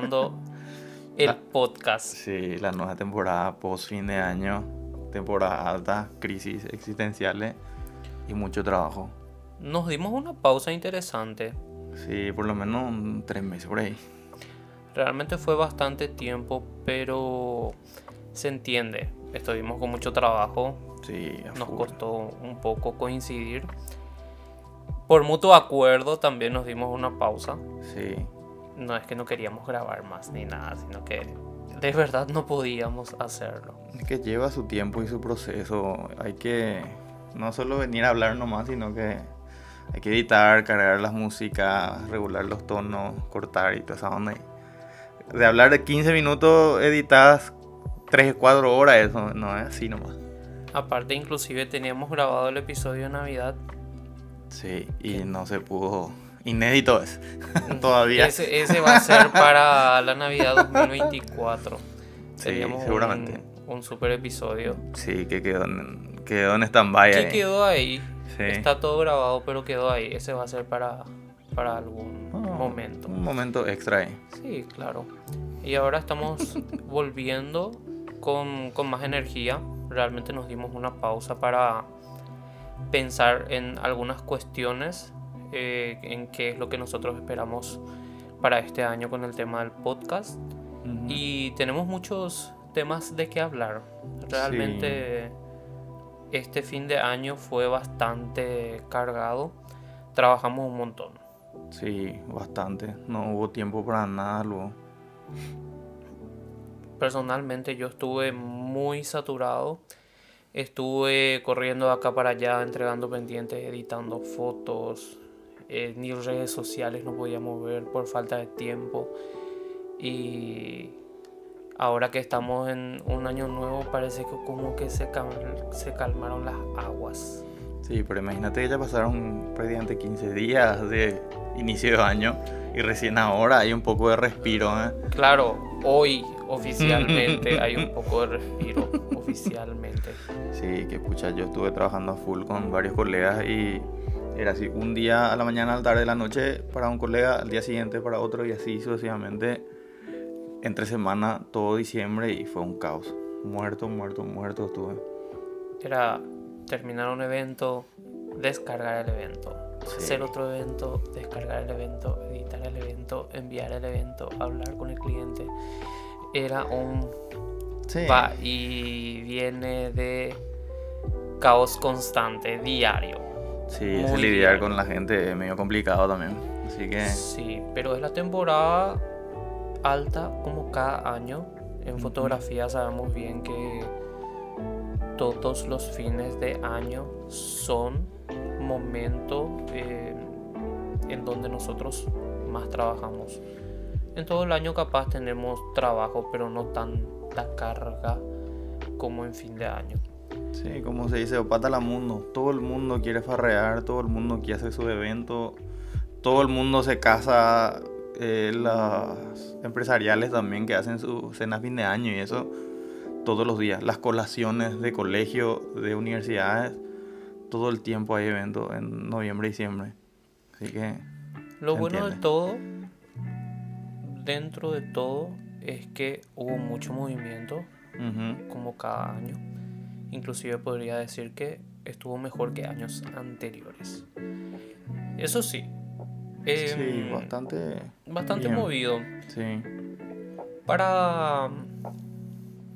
retomando el La- podcast. Sí, la nueva temporada post fin de año, temporada alta, crisis existenciales y mucho trabajo. Nos dimos una pausa interesante. Sí, por lo menos tres meses por ahí. Realmente fue bastante tiempo, pero se entiende. Estuvimos con mucho trabajo, Sí, a nos full. costó un poco coincidir. Por mutuo acuerdo también nos dimos una pausa. Sí, No es que no queríamos grabar más ni nada, sino que de verdad no podíamos hacerlo. es que lleva su tiempo y su proceso. Hay que no solo venir a hablar nomás, sino que hay que editar, cargar las músicas, regular los tonos, cortar y toda esa onda. De hablar de 15 minutos, editas 3, 4 horas, eso no es así nomás. Aparte, inclusive teníamos grabado el episodio de Navidad. Sí, y no se pudo. Inédito es. Todavía. Ese, ese va a ser para la Navidad 2024. Sí, Teníamos seguramente. Un, un super episodio. Sí, que quedó en, quedó en stand-by Que ahí. quedó ahí. Sí. Está todo grabado, pero quedó ahí. Ese va a ser para, para algún Oh, momento. Un momento extra ahí. Sí, claro. Y ahora estamos volviendo con, con más energía. Realmente nos dimos una pausa para pensar en algunas cuestiones, eh, en qué es lo que nosotros esperamos para este año con el tema del podcast. Y tenemos muchos temas de qué hablar. Realmente este fin de año fue bastante cargado. Trabajamos un montón. Sí, bastante. No hubo tiempo para nada luego. Personalmente yo estuve muy saturado. Estuve corriendo de acá para allá, entregando pendientes, editando fotos. Eh, ni redes sociales no podíamos ver por falta de tiempo. Y ahora que estamos en un año nuevo parece que como que se, cal- se calmaron las aguas. Sí, pero imagínate que ya pasaron prácticamente 15 días de inicio de año y recién ahora hay un poco de respiro. ¿eh? Claro, hoy oficialmente hay un poco de respiro, oficialmente. Sí, que pucha, yo estuve trabajando a full con varios colegas y era así, un día a la mañana, a la tarde, a la noche para un colega, al día siguiente para otro y así sucesivamente. Entre semana, todo diciembre y fue un caos. Muerto, muerto, muerto estuve. Era terminar un evento, descargar el evento, Sí. hacer otro evento, descargar el evento, editar el evento, enviar el evento, hablar con el cliente. Era un Sí. va y viene de caos constante, diario. Sí, ese lidiar bien. con la gente es medio complicado también. Así que Sí, pero es la temporada alta como cada año. En fotografía sabemos bien que todos los fines de año son momentos eh, en donde nosotros más trabajamos. En todo el año capaz tenemos trabajo, pero no tanta carga como en fin de año. Sí, como se dice, opata la mundo. Todo el mundo quiere farrear, todo el mundo quiere hacer su evento, todo el mundo se casa. eh, las empresariales también que hacen su cena fin de año y eso todos los días. Las colaciones de colegio, de universidades, todo el tiempo hay eventos en noviembre y diciembre. Así que Lo bueno de todo, dentro de todo, es que hubo mucho movimiento, como cada año. Inclusive podría decir que estuvo mejor que años anteriores. Eso sí. sí, em, bastante. bastante bien. movido. Sí. Para,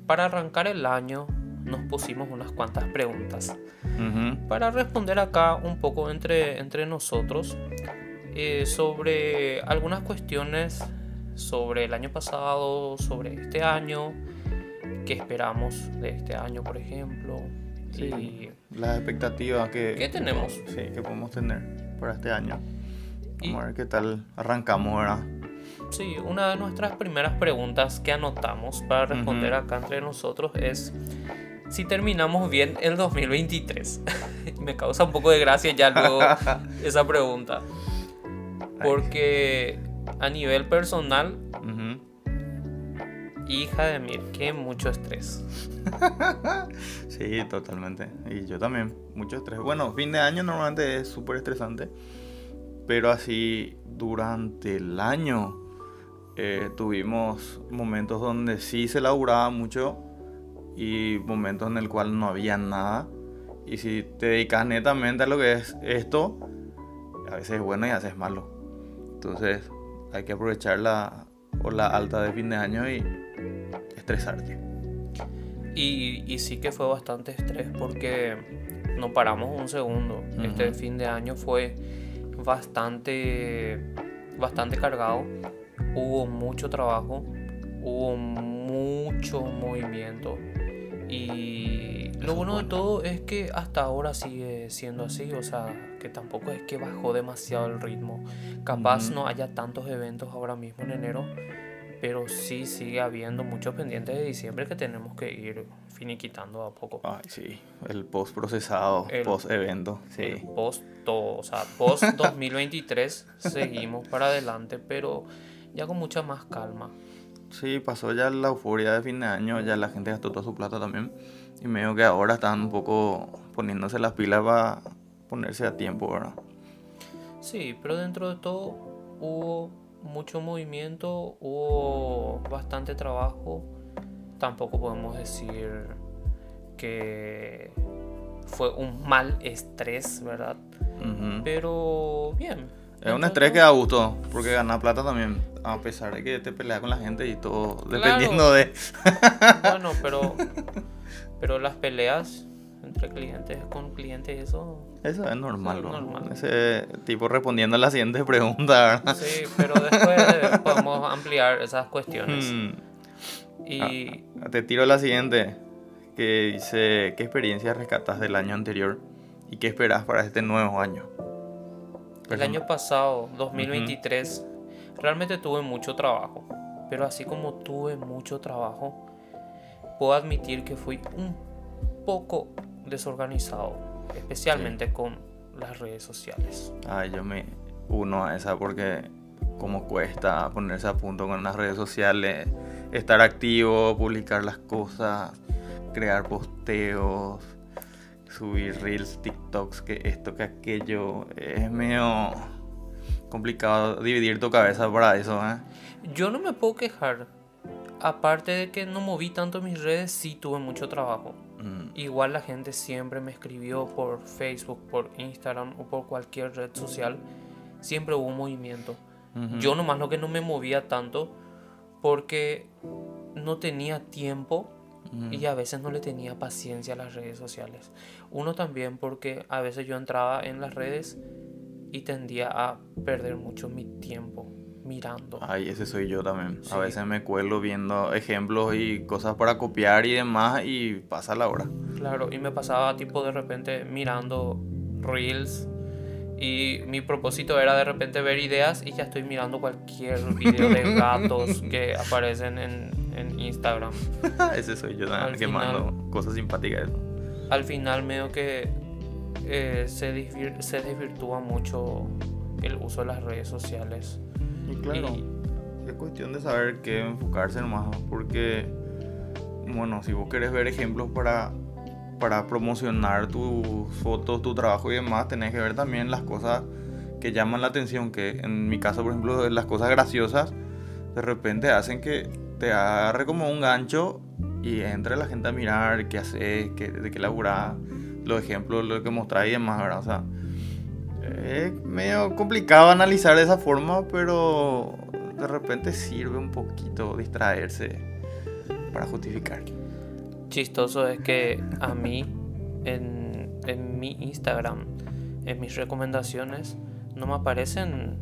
para arrancar el año nos pusimos unas cuantas preguntas. para responder acá un poco entre, entre nosotros eh, sobre algunas cuestiones sobre el año pasado, sobre este año, qué esperamos de este año, por ejemplo, Sí. y, Las expectativas que, ¿Qué tenemos? Sí, que podemos tener para este año. y Vamos a ver qué tal arrancamos, ¿verdad? sí, una de nuestras primeras preguntas que anotamos para responder Ujú. acá entre nosotros es si terminamos bien el 2023. Me causa un poco de gracia ya luego esa pregunta. Porque a nivel personal Ujú. Hija de mil, qué mucho estrés. sí, totalmente. Y yo también, mucho estrés. Bueno, fin de año normalmente es súper estresante. Pero así durante el año eh, tuvimos momentos donde sí se laburaba mucho y momentos en el cual no había nada. Y si te dedicas netamente a lo que es esto, a veces es bueno y a veces es malo. Entonces hay que aprovechar la la alta de fin de año y estresarte. Y, sí que fue bastante estrés porque no paramos un segundo. Este fin de año fue bastante, bastante cargado. Hubo mucho trabajo, hubo mucho movimiento. Y lo bueno, de todo es que hasta ahora sigue siendo así, o sea, que tampoco es que bajó demasiado el ritmo. Capaz no haya tantos eventos ahora mismo en enero, pero sí sigue habiendo muchos pendientes de diciembre que tenemos que ir finiquitando a poco. Ay, sí, el post procesado, post evento, sí. post todo, o sea, post 2023 seguimos para adelante, pero ya con mucha más calma. Sí, pasó ya la euforia de fin de año, ya la gente gastó toda su plata también. Y medio que ahora están un poco poniéndose las pilas para ponerse a tiempo, ¿verdad? Sí, pero dentro de todo hubo mucho movimiento, hubo bastante trabajo. Tampoco podemos decir que fue un mal estrés, ¿verdad? Pero bien. Es un estrés que da gusto, porque ganar plata también, a pesar de que te peleas con la gente y todo, dependiendo de... bueno, pero, pero las peleas entre clientes con clientes, eso... Eso es normal, normal. Ese tipo respondiendo a la siguiente pregunta, Sí, pero después podemos ampliar esas cuestiones. Hmm. Y... Ah, te tiro la siguiente, que dice, ¿qué experiencias rescatas del año anterior y qué esperas para este nuevo año? El año pasado, 2023, realmente tuve mucho trabajo. Pero así como tuve mucho trabajo, puedo admitir que fui un poco desorganizado, especialmente con las redes sociales. Ay, yo me uno a esa porque como cuesta ponerse a punto con las redes sociales, estar activo, publicar las cosas, crear posteos, subir reels, TikToks, que esto, que aquello. Es medio complicado dividir tu cabeza para eso, ¿eh? Yo no me puedo quejar. Aparte de que no moví tanto mis redes, sí tuve mucho trabajo. Mm. Igual la gente siempre me escribió por Facebook, por Instagram o por cualquier red social. Siempre hubo movimiento. Yo nomás lo que no me movía tanto porque no tenía tiempo y a veces no le tenía paciencia a las redes sociales. Uno también porque a veces yo entraba en las redes y tendía a perder mucho mi tiempo mirando. Ay, ese soy yo también. A veces me cuelo viendo ejemplos y cosas para copiar y demás y pasa la hora. Claro, y me pasaba tipo de repente mirando reels y mi propósito era de repente ver ideas y ya estoy mirando cualquier video de gatos que aparecen en, en Instagram. Ese soy yo también, que mando cosas simpáticas. Al final medio que eh, se, se desvirtúa mucho el uso de las redes sociales. Y claro, es cuestión de saber qué enfocarse más, porque, bueno, si vos querés ver ejemplos para para promocionar tus fotos, tu trabajo y demás, tenés que ver también las cosas que llaman la atención, que en mi caso, por ejemplo, las cosas graciosas, de repente hacen que te agarre como un gancho y entre la gente a mirar qué haces, qué, de qué laburás, los ejemplos, lo que mostrás y demás, ¿verdad? O sea, es medio complicado analizar de esa forma, pero de repente sirve un poquito distraerse para justificar chistoso es que a mí, en, en mi Instagram, en mis recomendaciones, no me aparecen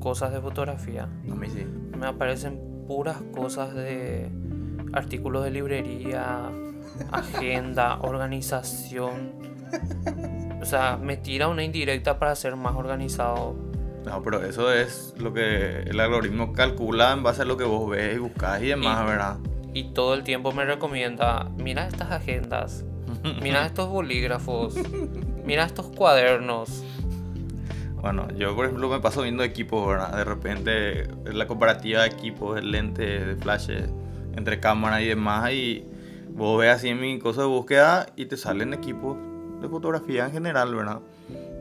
cosas de fotografía. A mí sí. Me aparecen puras cosas de artículos de librería, agenda, organización. O sea, me tira una indirecta para ser más organizado. No, pero eso es lo que el algoritmo calcula en base a lo que vos ves y buscas y demás, ¿verdad? y todo el tiempo me recomienda, mira estas agendas, mira estos bolígrafos, mira estos cuadernos. Bueno, yo por ejemplo me paso viendo equipos, ¿verdad? De repente la comparativa de equipos, el lente de flash entre cámara y demás. Y vos ves así en mi cosa de búsqueda y te salen equipos de fotografía en general, ¿verdad?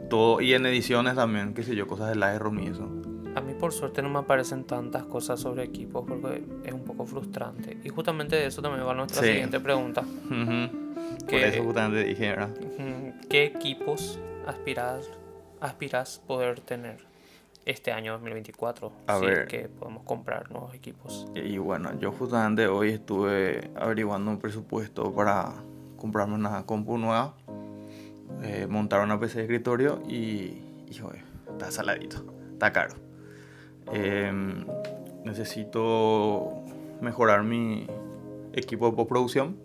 Todo, y en ediciones también, qué sé yo, cosas de Lightroom y eso. A mí por suerte no me aparecen tantas cosas sobre equipos porque es un poco frustrante. Y justamente de eso también va nuestra Sí. siguiente pregunta. Por Que- eso justamente dije, ¿verdad? ¿Qué equipos aspiras, aspiras poder tener este año 2024? A si ver. es que podemos comprar nuevos equipos. Y bueno, yo justamente hoy estuve averiguando un presupuesto para comprarme una compu nueva, eh, montar una PC de escritorio y, está saladito, está caro. Em, necesito mejorar mi equipo de postproducción,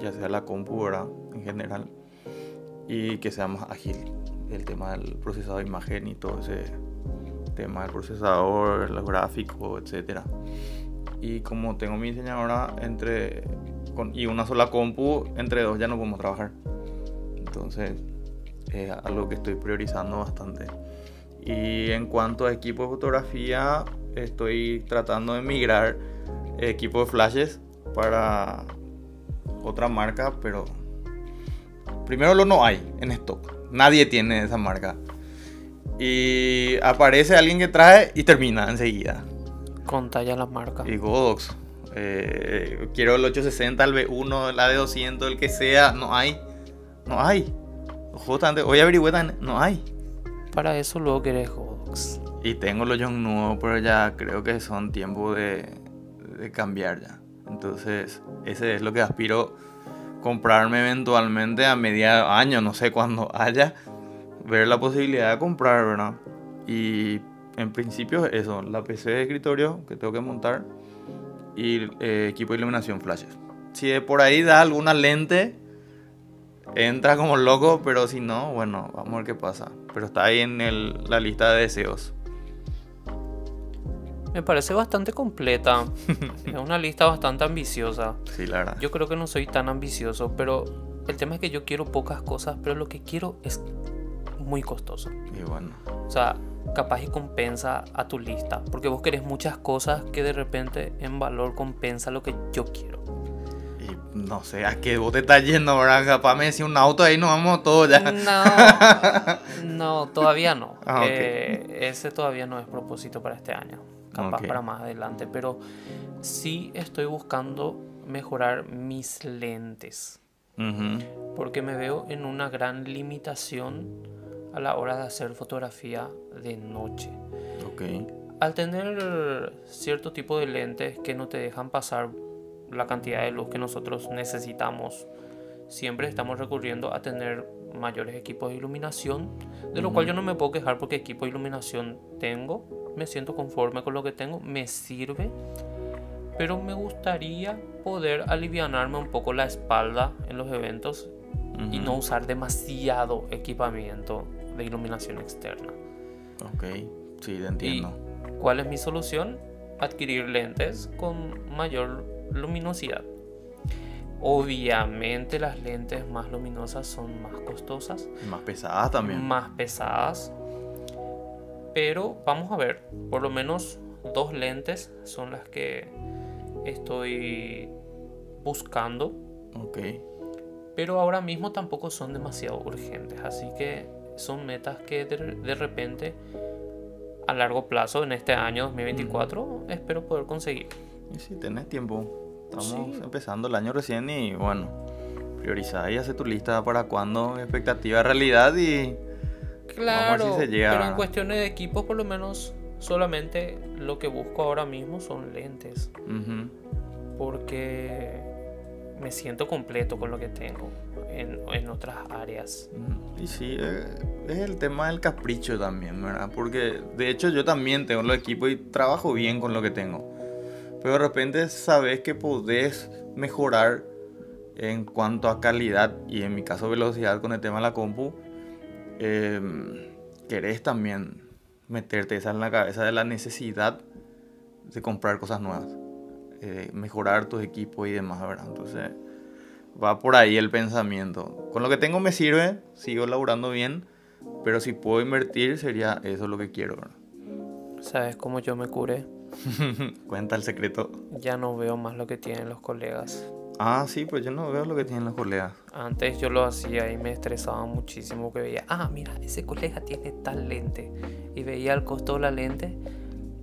ya sea la compu, ¿verdad? En general, y que sea más ágil el tema del procesado de imagen y todo ese tema del procesador, los gráficos, etcétera. Y como tengo mi diseñadora entre y una sola compu, entre dos ya no podemos trabajar. Entonces, es algo que estoy priorizando bastante. Y en cuanto a equipo de fotografía, estoy tratando de migrar equipo de flashes para otra marca, pero primero lo no hay en stock. Nadie tiene esa marca. Y aparece alguien que trae y termina enseguida. Con talla la marca. Y Godox. eh, quiero el 860, el B1, la de 200, el que sea. No hay. No hay. Justamente, hoy averigüé No hay. Para eso luego querés Godox. Y tengo los Young nuevos, pero ya creo que son tiempo de, de cambiar ya. Entonces, ese es lo que aspiro comprarme eventualmente a media año, no sé cuándo haya, ver la posibilidad de comprar, ¿verdad? Y en principio es eso, la PC de escritorio que tengo que montar y eh, equipo de iluminación flashes. Si de por ahí da alguna lente, entra como loco, pero si no, bueno, vamos a ver qué pasa. Pero está ahí en el- la lista de deseos. Me parece bastante completa. es una lista bastante ambiciosa. Sí, la verdad. Yo creo que no soy tan ambicioso, pero el tema es que yo quiero pocas cosas, pero lo que quiero es muy costoso. Y bueno, O sea, capaz y compensa a tu lista, porque vos querés muchas cosas que de repente en valor compensa lo que yo quiero. No sé, a qué vos te estás yendo, ¿verdad? Capaz me decía un auto ahí, nos vamos todos ya. No, no, todavía no. Ah. Eh, ese todavía no es propósito para este año. Capaz para más adelante. Pero sí estoy buscando mejorar mis lentes. Porque me veo en una gran limitación a la hora de hacer fotografía de noche. Ok. Al tener cierto tipo de lentes que no te dejan pasar la cantidad de luz que nosotros necesitamos, siempre estamos recurriendo a tener mayores equipos de iluminación, de lo cual yo no me puedo quejar porque equipo de iluminación tengo, me siento conforme con lo que tengo, me sirve, pero me gustaría poder alivianarme un poco la espalda en los eventos y no usar demasiado equipamiento de iluminación externa. Ok, sí, te entiendo. ¿Cuál es mi solución? Adquirir lentes con mayor luminosidad. Obviamente las lentes más luminosas son más costosas, Más pesadas también. más pesadas. Pero vamos a ver, por lo menos dos lentes son las que estoy buscando. Ok. Pero ahora mismo tampoco son demasiado urgentes. Así que son metas que de, de repente a largo plazo en este año 2024 espero poder conseguir. Y sí, tenés tiempo. Estamos Sí. empezando el año recién y bueno, priorizar y hacer tu lista para cuando, expectativa, realidad y... Claro, Vamos a ver si se llega, pero en cuestiones de equipos por lo menos solamente lo que busco ahora mismo son lentes. Porque me siento completo con lo que tengo en, en otras áreas. Y sí, eh, es el tema del capricho también, ¿verdad? Porque de hecho yo también tengo los equipos y trabajo bien con lo que tengo. Pero de repente sabes que podés mejorar en cuanto a calidad y en mi caso velocidad con el tema de la compu. eh, querés también meterte esa en la cabeza de la necesidad de comprar cosas nuevas. eh, mejorar tus equipos y demás, ¿verdad? Entonces va por ahí el pensamiento. Con lo que tengo me sirve, sigo laburando bien, pero si puedo invertir sería eso lo que quiero, ¿verdad? ¿Sabes cómo yo me curé? Cuenta el secreto. Ya no veo más lo que tienen los colegas. Ah, sí, pues yo no veo lo que tienen los colegas. Antes yo lo hacía y me estresaba muchísimo que veía, ah, mira, ese colega tiene tal lente. Y veía el costo de la lente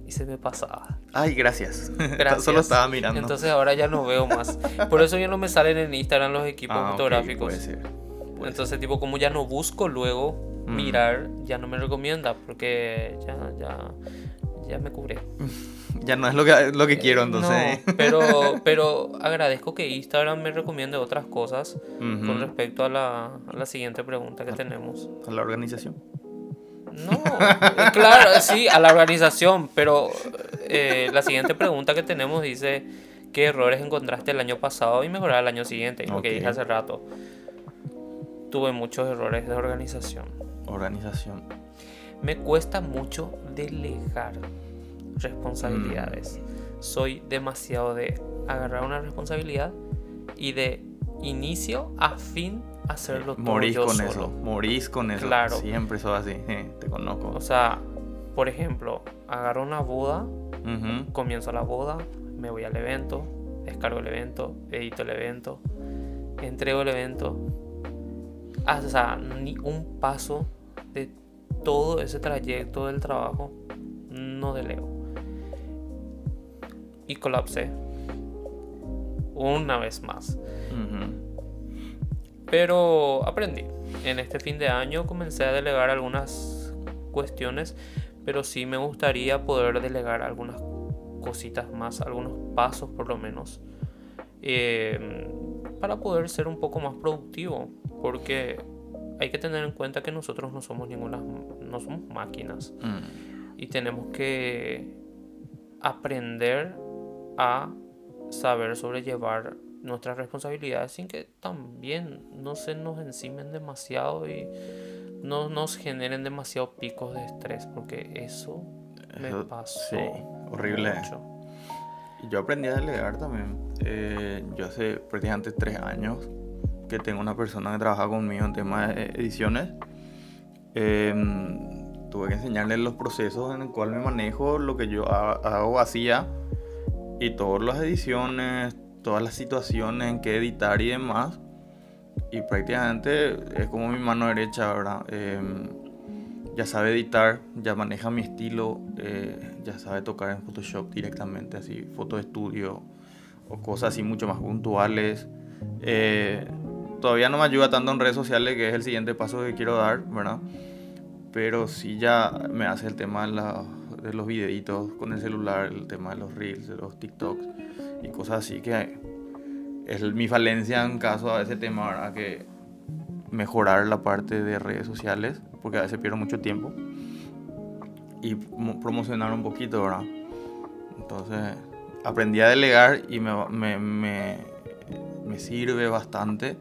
y se me pasaba. Ay, gracias. Gracias. Solo estaba mirando. Entonces ahora ya no veo más. Por eso ya no me salen en Instagram los equipos Ah, fotográficos. puede ser. Puede Entonces, tipo, como ya no busco luego Mm. mirar, ya no me recomienda porque ya, ya, ya me cubré. Ya no es lo que, lo que quiero, entonces. No, pero, pero agradezco que Instagram me recomiende otras cosas con respecto a la, a la siguiente pregunta que tenemos. A la organización. No, eh, claro, sí, a la organización, pero eh, la siguiente pregunta que tenemos dice, ¿qué errores encontraste el año pasado y mejorar el año siguiente? Lo que dije hace rato. Tuve muchos errores de organización. Organización. Me cuesta mucho delegar responsabilidades. Mm. Soy demasiado de agarrar una responsabilidad y de inicio a fin hacerlo todo Morís yo con solo. eso. Morís con eso. Claro. Siempre sos así. eh, te conozco. O sea, por ejemplo, agarro una boda, Ujú. comienzo la boda, me voy al evento, descargo el evento, edito el evento, entrego el evento. Ah, O sea, ni un paso de todo ese trayecto del trabajo no delego. Y colapsé. Una vez más. Pero aprendí. En este fin de año comencé a delegar algunas cuestiones, pero sí me gustaría poder delegar algunas cositas más, algunos pasos por lo menos, eh, para poder ser un poco más productivo, porque hay que tener en cuenta que nosotros no somos ninguna, no somos máquinas Mm. y tenemos que aprender a saber sobrellevar nuestras responsabilidades sin que también no se nos encimen demasiado y no nos generen demasiados picos de estrés porque eso me Eso- pasó sí, horrible. mucho. Yo aprendí a delegar también. Eh, yo hace prácticamente tres años que tengo una persona que trabaja conmigo en temas de ediciones. Eh, tuve que enseñarle los procesos en el cual me manejo, lo que yo ha- hago, hacía, y todas las ediciones, todas las situaciones en que editar y demás. Y prácticamente es como mi mano derecha, ¿verdad? Eh, ya sabe editar, ya maneja mi estilo, eh, ya sabe tocar en Photoshop directamente, así, foto de estudio o cosas así mucho más puntuales. Eh, todavía no me ayuda tanto en redes sociales, que es el siguiente paso que quiero dar, ¿verdad? Pero sí ya me hace el tema de, la- de los videitos con el celular, el tema de los reels, de los TikToks y cosas así que es mi falencia en caso a ese tema, ¿verdad? Que mejorar la parte de redes sociales, porque a veces pierdo mucho tiempo. Y mo- promocionar un poquito, ¿verdad? Entonces, aprendí a delegar y me, me, me, me sirve bastante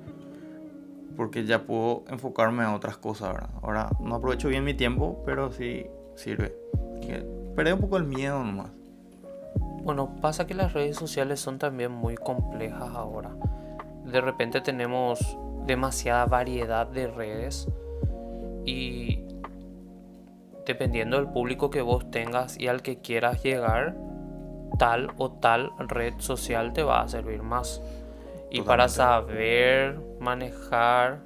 porque ya puedo enfocarme a otras cosas, ¿verdad? Ahora no aprovecho bien mi tiempo, pero sí sirve. Que Perdí un poco el miedo nomás. Bueno, pasa que las redes sociales son también muy complejas ahora. De repente tenemos demasiada variedad de redes y dependiendo del público que vos tengas y al que quieras llegar, tal o tal red social te va a servir más. Y para saber manejar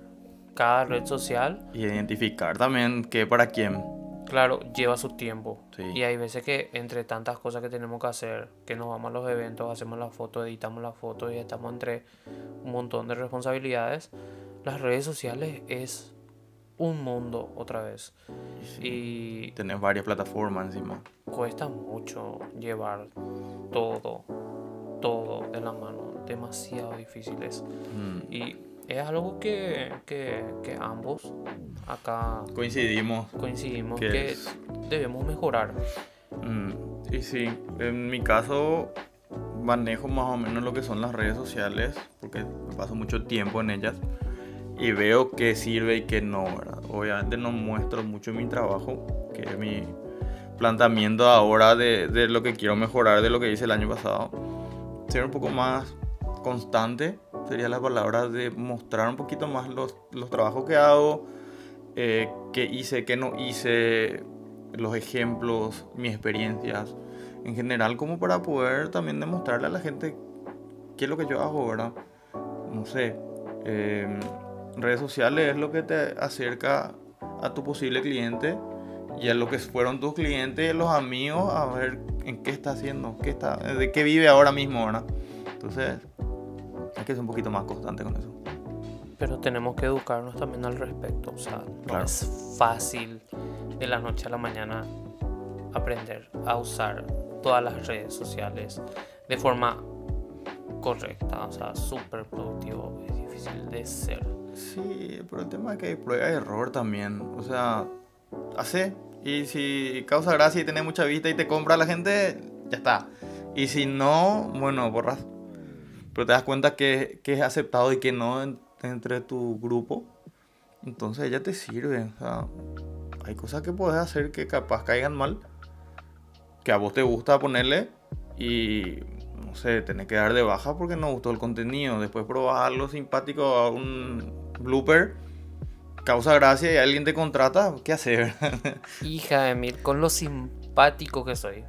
cada red social, Y identificar también qué para quién. Claro, lleva su tiempo. Sí. Y hay veces que entre tantas cosas que tenemos que hacer, que nos vamos a los eventos, hacemos la foto, editamos la foto y estamos entre un montón de responsabilidades, las redes sociales es un mundo otra vez. Y Tenés varias plataformas encima. cuesta mucho llevar todo, todo de la mano, demasiado difíciles. Mm. Y es algo que, que, que ambos acá Coincidimos. coincidimos Que que debemos mejorar. Mm, y sí, en mi caso manejo más o menos lo que son las redes sociales, porque paso mucho tiempo en ellas y veo qué sirve y qué no, ¿verdad? Obviamente no muestro mucho mi trabajo, que es mi planteamiento ahora de, de lo que quiero mejorar de lo que hice el año pasado. Ser un poco más constante sería la palabra de mostrar un poquito más los, los trabajos que hago, eh, qué hice, qué no hice, los ejemplos, mis experiencias. en general como para poder también demostrarle a la gente qué es lo que yo hago, ¿verdad? No sé, em, redes sociales es lo que te acerca a tu posible cliente y a lo que fueron tus clientes los amigos a ver en qué está haciendo, qué está, de qué vive ahora mismo, ¿verdad? Entonces, que ser un poquito más constante con eso. Pero tenemos que educarnos también al respecto. O sea, no es fácil de la noche a la mañana aprender a usar todas las redes sociales de forma correcta, o sea, súper productivo, es difícil de ser. Sí, pero el tema es que hay prueba y error también, o sea, hace y si causa gracia y tiene mucha vista y te compra la gente, ya está. Y si no, bueno, borras. Pero te das cuenta que, que es aceptado y que no entre tu grupo. Entonces ya te sirve. O sea, hay cosas que puedes hacer que capaz caigan mal. Que a vos te gusta ponerle. Y no sé, tenés que dar de baja porque no gustó el contenido. Después probar algo simpático a un blooper causa gracia y alguien te contrata, ¿qué hacer? Hija de mil, con lo simpático que soy.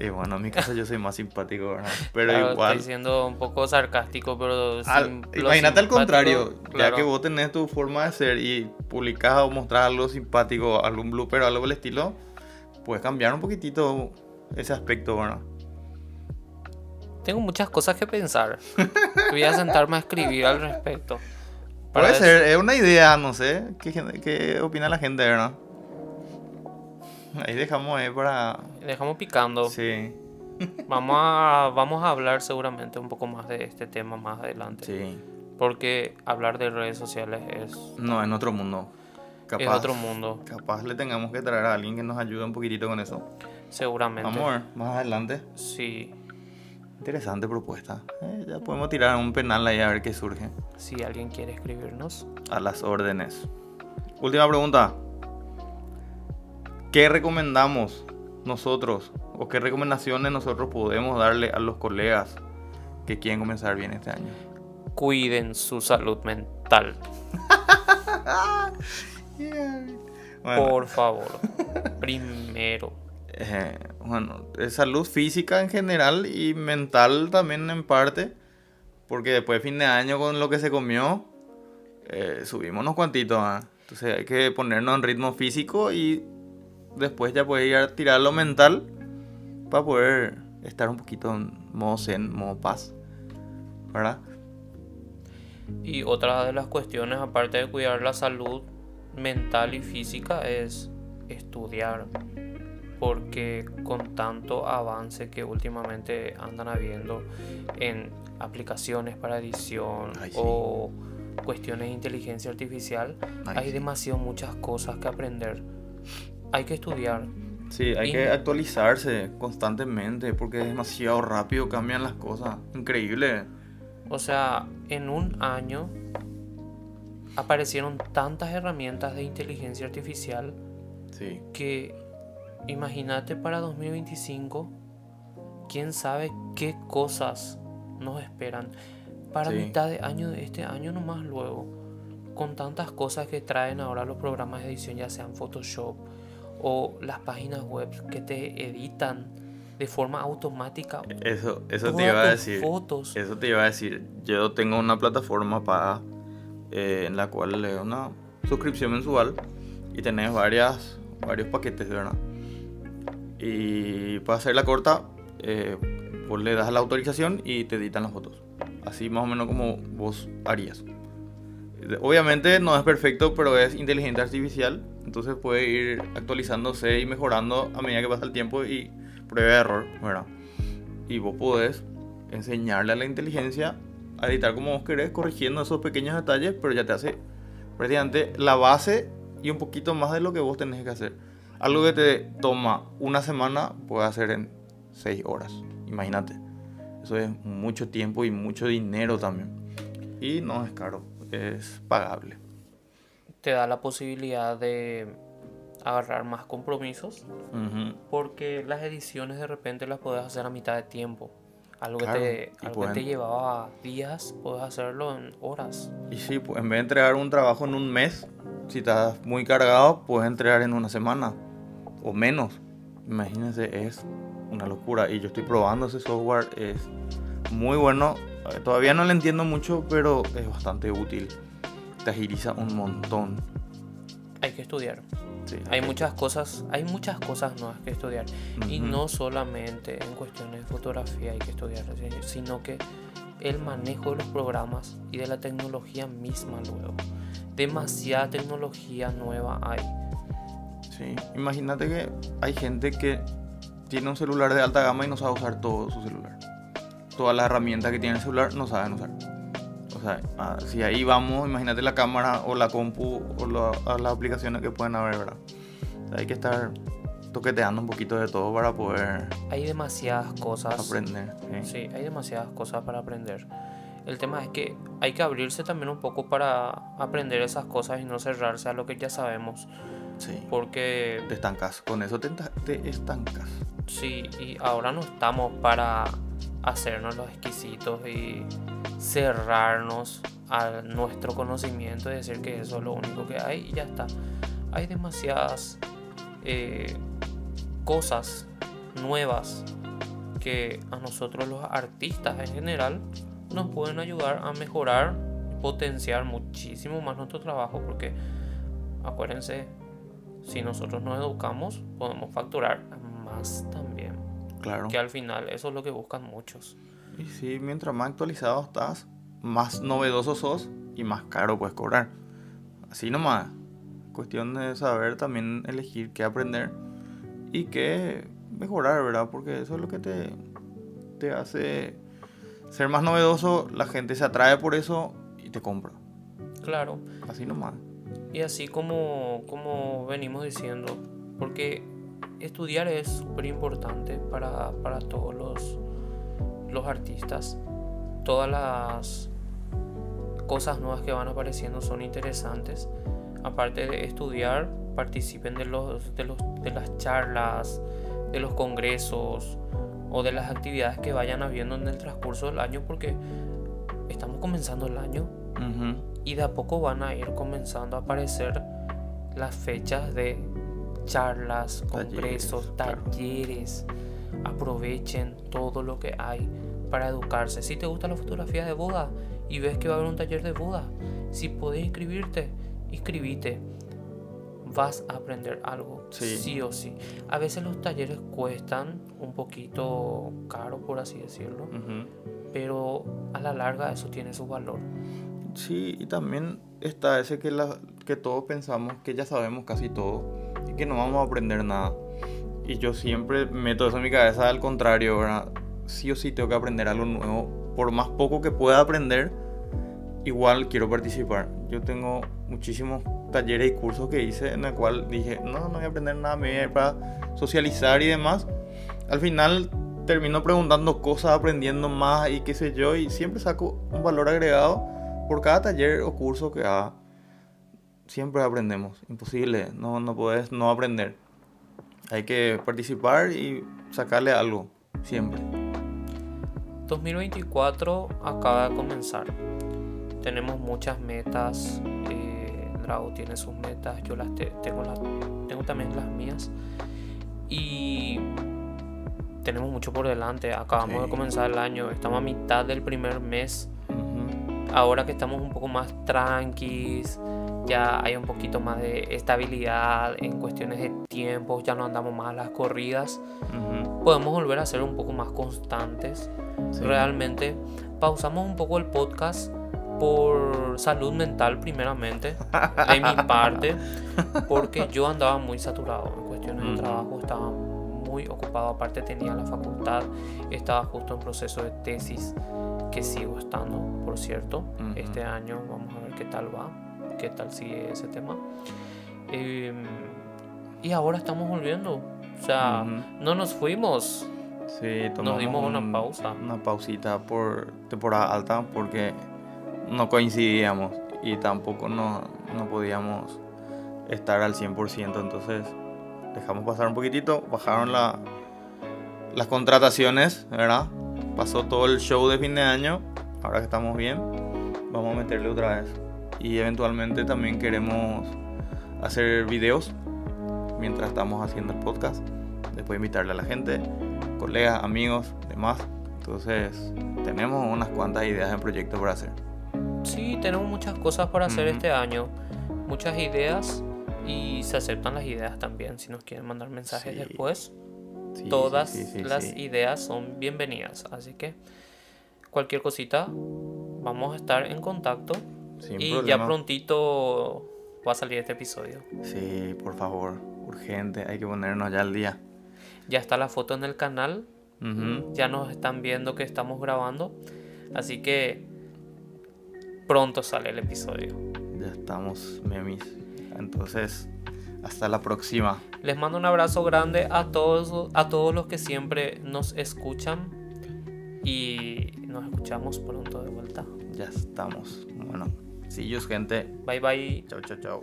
Y bueno, en mi caso yo soy más simpático, ¿verdad? Pero igual. Estoy siendo un poco sarcástico, pero. imagínate al contrario, ya que vos tenés tu forma de ser y publicás o mostrás algo simpático, algún blooper o algo del estilo, puedes cambiar un poquitito ese aspecto, ¿verdad? Tengo muchas cosas que pensar. Voy a sentarme a escribir al respecto. Puede ser, es una idea, no sé. ¿Qué, ¿Qué, opina la gente, verdad? Ahí dejamos ahí para. Dejamos picando. Sí. Vamos a, vamos a hablar seguramente un poco más de este tema más adelante. Sí. Porque hablar de redes sociales es. No, en otro mundo. Capaz, es otro mundo. Capaz le tengamos que traer a alguien que nos ayude un poquitito con eso. Seguramente. Vamos a ver, más adelante. Sí. Interesante propuesta. Eh, ya podemos tirar un penal ahí a ver qué surge. Si alguien quiere escribirnos. A las órdenes. Última pregunta. ¿Qué recomendamos nosotros o qué recomendaciones nosotros podemos darle a los colegas que quieren comenzar bien este año? Cuiden su salud mental. Por favor. Primero. Eh, bueno, salud física en general y mental también en parte. Porque después de fin de año con lo que se comió, eh, subimos unos cuantitos. ¿ah? Entonces hay que ponernos en ritmo físico y después ya puede ir a tirar lo mental para poder estar un poquito en modo zen, modo paz. ¿Verdad? Y otra de las cuestiones, aparte de cuidar la salud mental y física, es estudiar porque con tanto avance que últimamente andan habiendo en aplicaciones para edición o cuestiones de inteligencia artificial, hay demasiado muchas cosas que aprender. Hay que estudiar. Sí, hay que actualizarse constantemente porque es demasiado rápido cambian las cosas. Increíble. O sea, en un año aparecieron tantas herramientas de inteligencia artificial sí. que Imagínate para 2025, quién sabe qué cosas nos esperan. Para mitad de año de este año nomás luego, con tantas cosas que traen ahora los programas de edición, ya sean Photoshop o las páginas web que te editan de forma automática. Eso, eso te iba a decir. Fotos. Eso te iba a decir. Yo tengo una plataforma paga eh, en la cual le doy una suscripción mensual y tenés varias, varios paquetes, ¿verdad? Y para hacer la corta, eh, vos le das la autorización y te editan las fotos. Así más o menos como vos harías. Obviamente no es perfecto, pero es inteligencia artificial. Entonces puede ir actualizándose y mejorando a medida que pasa el tiempo y prueba de error, ¿verdad? Y vos podés enseñarle a la inteligencia a editar como vos querés, corrigiendo esos pequeños detalles, pero ya te hace prácticamente la base y un poquito más de lo que vos tenés que hacer. Algo que te toma una semana, puede hacer en seis horas. Imagínate. Eso es mucho tiempo y mucho dinero también. Y no es caro, es pagable. Te da la posibilidad de agarrar más compromisos. Porque las ediciones de repente las puedes hacer a mitad de tiempo. Algo, que, te, algo que te llevaba días, puedes hacerlo en horas. Y sí, pues en vez de entregar un trabajo en un mes, si estás muy cargado, puedes entregar en una semana o menos. Imagínense, es una locura. Y yo estoy probando ese software, es muy bueno. Eh, Todavía no le entiendo mucho, pero es bastante útil. Te agiliza un montón. Hay que estudiar. Sí, Hay muchas cosas, hay muchas cosas nuevas que estudiar. Y no solamente en cuestiones de fotografía hay que estudiar, sino que el manejo de los programas y de la tecnología misma luego. Demasiada tecnología nueva hay. Sí, imagínate que hay gente que tiene un celular de alta gama y no sabe usar todo su celular. Todas las herramientas que tiene el celular no saben usar. O sea, ah, si ahí vamos, imagínate la cámara o la compu o la- las aplicaciones que pueden haber, ¿verdad? O sea, hay que estar toqueteando un poquito de todo para poder Hay demasiadas cosas. aprender. ¿sí? Sí, hay demasiadas cosas para aprender. El tema es que hay que abrirse también un poco para aprender esas cosas y no cerrarse a lo que ya sabemos. Sí. Porque Te estancas, con eso te, te estancas. sí, y ahora no estamos para hacernos los exquisitos y cerrarnos a nuestro conocimiento y decir que eso es lo único que hay y ya está. Hay demasiadas eh, cosas nuevas que a nosotros los artistas en general nos pueden ayudar a mejorar y potenciar muchísimo más nuestro trabajo porque acuérdense si nosotros nos educamos podemos facturar más también Claro. que al final eso es lo que buscan muchos Y sí, mientras más actualizado estás, más novedoso sos y más caro puedes cobrar. Así nomás. Cuestión de saber también elegir qué aprender y qué mejorar, ¿verdad? Porque eso es lo que te, te hace ser más novedoso. La gente se atrae por eso y te compra. claro Así nomás. y así como como venimos diciendo porque estudiar es súper importante para, para todos los los artistas. Todas las cosas nuevas que van apareciendo son interesantes. Aparte de estudiar participen de los de los de las charlas de los congresos o de las actividades que vayan habiendo en el transcurso del año porque estamos comenzando el año y de a poco van a ir comenzando a aparecer las fechas de charlas, congresos, talleres. Aprovechen todo lo que hay para educarse. Si te gusta la fotografía de boda y ves que va a haber un taller de boda, si podés inscribirte, inscribite. Vas a aprender algo, Sí. sí o sí. A veces los talleres cuestan un poquito caro, por así decirlo, pero a la larga eso tiene su valor. Sí, y también está ese que, la, que todos pensamos que ya sabemos casi todo y que no vamos a aprender nada. Y yo siempre meto eso en mi cabeza al contrario, ¿verdad? Sí o sí tengo que aprender algo nuevo. Por más poco que pueda aprender, igual quiero participar. Yo tengo muchísimos talleres y cursos que hice en el cual dije, no, no voy a aprender nada, me voy a ir para socializar y demás. Al final termino preguntando cosas, aprendiendo más y qué sé yo, y siempre saco un valor agregado por cada taller o curso que haga. Siempre aprendemos, imposible, no, no puedes no aprender. Hay que participar y sacarle algo, siempre. 2024 acaba de comenzar. Tenemos muchas metas. eh, Drago tiene sus metas. Yo las te- tengo, las, tengo también las mías. Y tenemos mucho por delante. Acabamos Sí. de comenzar el año. Estamos a mitad del primer mes. Ahora que estamos un poco más tranquis. Ya hay un poquito más de estabilidad en cuestiones de tiempo. Ya no andamos más a las corridas. Ujú. Podemos volver a ser un poco más constantes Sí. realmente pausamos un poco el podcast por salud mental primeramente de mi parte porque yo andaba muy saturado en cuestiones de Ujú. trabajo estaba muy ocupado aparte tenía la facultad estaba justo en proceso de tesis que sigo estando por cierto Ujú. este año vamos a ver qué tal va qué tal sigue ese tema Em, y ahora estamos volviendo o sea no nos fuimos Sí, Nos tomamos dimos una un- pausa. Una pausita por temporada alta porque no coincidíamos y tampoco no, no podíamos estar al 100%. Entonces dejamos pasar un poquitito, bajaron la, las contrataciones, ¿verdad? Pasó todo el show de fin de año. Ahora que estamos bien, vamos a meterle otra vez. Y eventualmente también queremos hacer videos mientras estamos haciendo el podcast. Después invitarle a la gente colegas, amigos, demás. Entonces, tenemos unas cuantas ideas en proyecto por hacer. Sí, tenemos muchas cosas para hacer Ujú. este año. Muchas ideas y se aceptan las ideas también. Si nos quieren mandar mensajes Sí. después, Sí, todas sí, las ideas son bienvenidas. Así que cualquier cosita, vamos a estar en contacto. Sin y ya prontito va a salir este episodio. Sí, por favor, urgente, hay que ponernos ya al día. Ya está la foto en el canal. Ya nos están viendo que estamos grabando. Así que pronto sale el episodio. Ya estamos, memis. Entonces, hasta la próxima. Les mando un abrazo grande a todos, a todos los que siempre nos escuchan. Y nos escuchamos pronto de vuelta. Ya estamos. Bueno, Sillos, gente. Bye, bye. Chau, chau, chau.